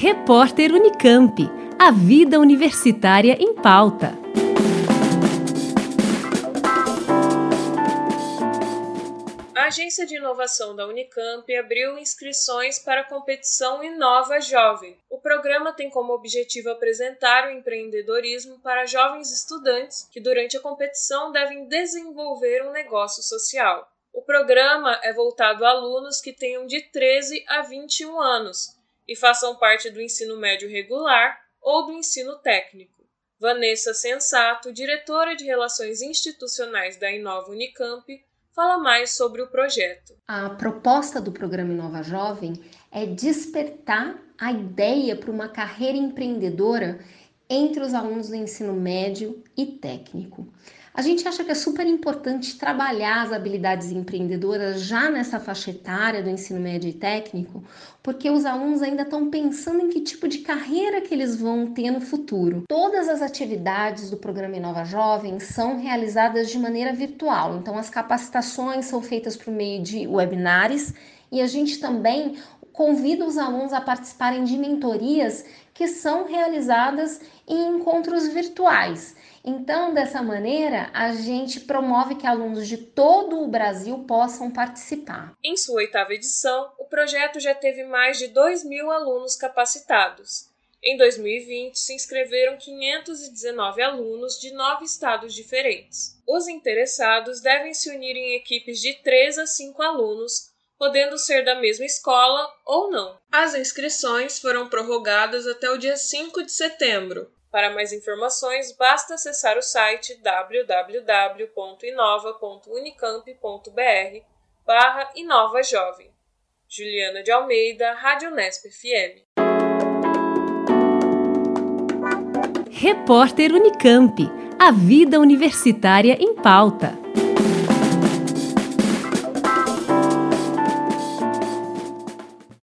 Repórter Unicamp. A vida universitária em pauta. A Agência de Inovação da Unicamp abriu inscrições para a competição Inova Jovem. O programa tem como objetivo apresentar o empreendedorismo para jovens estudantes que, durante a competição, devem desenvolver um negócio social. O programa é voltado a alunos que tenham de 13 a 21 anos e façam parte do ensino médio regular ou do ensino técnico. Vanessa Sensato, diretora de Relações Institucionais da Inova Unicamp, fala mais sobre o projeto. A proposta do programa Inova Jovem é despertar a ideia para uma carreira empreendedora entre os alunos do ensino médio e técnico. A gente acha que é super importante trabalhar as habilidades empreendedoras já nessa faixa etária do ensino médio e técnico, porque os alunos ainda estão pensando em que tipo de carreira que eles vão ter no futuro. Todas as atividades do programa Inova Jovem são realizadas de maneira virtual, então as capacitações são feitas por meio de webinars e a gente também convida os alunos a participarem de mentorias que são realizadas em encontros virtuais. Então, dessa maneira, a gente promove que alunos de todo o Brasil possam participar. Em sua oitava edição, o projeto já teve mais de 2 mil alunos capacitados. Em 2020, se inscreveram 519 alunos de nove estados diferentes. Os interessados devem se unir em equipes de 3 a 5 alunos, podendo ser da mesma escola ou não. As inscrições foram prorrogadas até o dia 5 de setembro. Para mais informações, basta acessar o site www.inova.unicamp.br barra Inova Jovem. Juliana de Almeida, Rádio Nesp FM. Repórter Unicamp. A vida universitária em pauta.